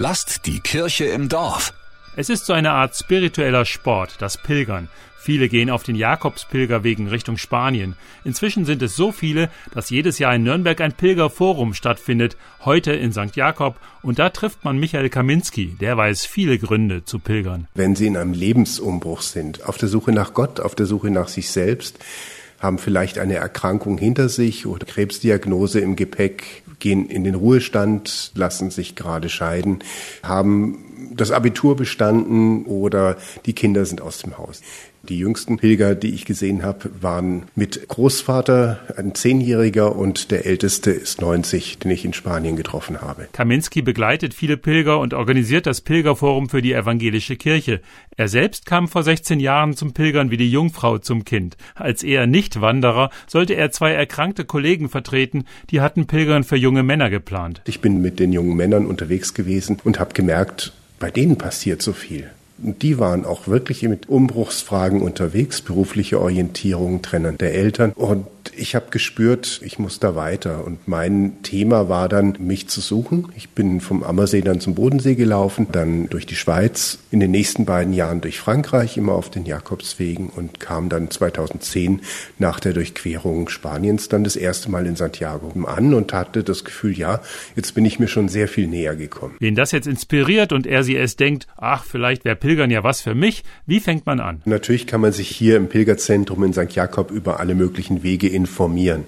Lasst die Kirche im Dorf. Es ist so eine Art spiritueller Sport, das Pilgern. Viele gehen auf den Jakobspilgerwegen Richtung Spanien. Inzwischen sind es so viele, dass jedes Jahr in Nürnberg ein Pilgerforum stattfindet, heute in St. Jakob, und da trifft man Michael Kaminski, der weiß viele Gründe zu pilgern. Wenn Sie in einem Lebensumbruch sind, auf der Suche nach Gott, auf der Suche nach sich selbst, haben vielleicht eine Erkrankung hinter sich oder Krebsdiagnose im Gepäck, gehen in den Ruhestand, lassen sich gerade scheiden, haben das Abitur bestanden oder die Kinder sind aus dem Haus. Die jüngsten Pilger, die ich gesehen habe, waren mit Großvater, ein Zehnjähriger und der älteste ist 90, den ich in Spanien getroffen habe. Kaminski begleitet viele Pilger und organisiert das Pilgerforum für die evangelische Kirche. Er selbst kam vor 16 Jahren zum Pilgern wie die Jungfrau zum Kind. Als eher Nicht-Wanderer sollte er zwei erkrankte Kollegen vertreten, die hatten Pilgern für junge Männer geplant. Ich bin mit den jungen Männern unterwegs gewesen und habe gemerkt, bei denen passiert so viel. Und die waren auch wirklich mit Umbruchsfragen unterwegs, berufliche Orientierung, Trennen der Eltern. Und ich habe gespürt, ich muss da weiter. Und mein Thema war dann, mich zu suchen. Ich bin vom Ammersee dann zum Bodensee gelaufen, dann durch die Schweiz, in den nächsten beiden Jahren durch Frankreich, immer auf den Jakobswegen und kam dann 2010 nach der Durchquerung Spaniens dann das erste Mal in Santiago an und hatte das Gefühl, ja, jetzt bin ich mir schon sehr viel näher gekommen. Wen das jetzt inspiriert und er sie es denkt, ach, vielleicht wäre Pilgern ja was für mich, wie fängt man an? Natürlich kann man sich hier im Pilgerzentrum in St. Jakob über alle möglichen Wege informieren.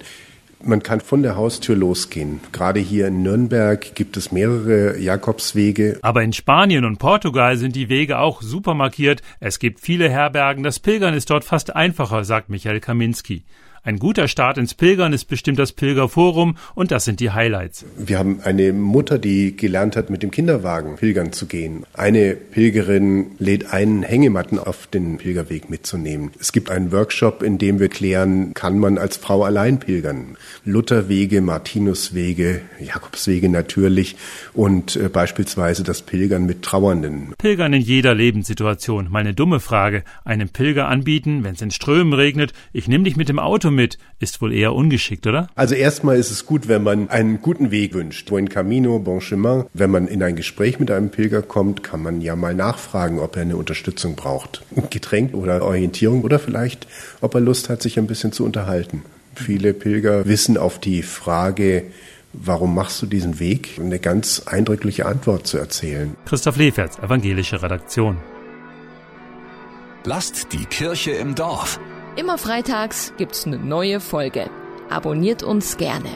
Man kann von der Haustür losgehen. Gerade hier in Nürnberg gibt es mehrere Jakobswege. Aber in Spanien und Portugal sind die Wege auch super markiert. Es gibt viele Herbergen. Das Pilgern ist dort fast einfacher, sagt Michael Kaminski. Ein guter Start ins Pilgern ist bestimmt das Pilgerforum und das sind die Highlights. Wir haben eine Mutter, die gelernt hat, mit dem Kinderwagen pilgern zu gehen. Eine Pilgerin lädt einen Hängematten auf den Pilgerweg mitzunehmen. Es gibt einen Workshop, in dem wir klären, kann man als Frau allein pilgern. Lutherwege, Martinuswege, Jakobswege natürlich und äh, beispielsweise das Pilgern mit Trauernden. Pilgern in jeder Lebenssituation. Meine dumme Frage. Einem Pilger anbieten, wenn es in Strömen regnet, ich nehme dich mit dem Auto mit, ist wohl eher ungeschickt, oder? Also erstmal ist es gut, wenn man einen guten Weg wünscht. Buen Camino, Bon Chemin. Wenn man in ein Gespräch mit einem Pilger kommt, kann man ja mal nachfragen, ob er eine Unterstützung braucht. Getränk oder Orientierung oder vielleicht, ob er Lust hat, sich ein bisschen zu unterhalten. Viele Pilger wissen auf die Frage, Warum machst du diesen Weg? Eine ganz eindrückliche Antwort zu erzählen. Christoph Leferz, evangelische Redaktion. Lasst die Kirche im Dorf. Immer freitags gibt's eine neue Folge. Abonniert uns gerne.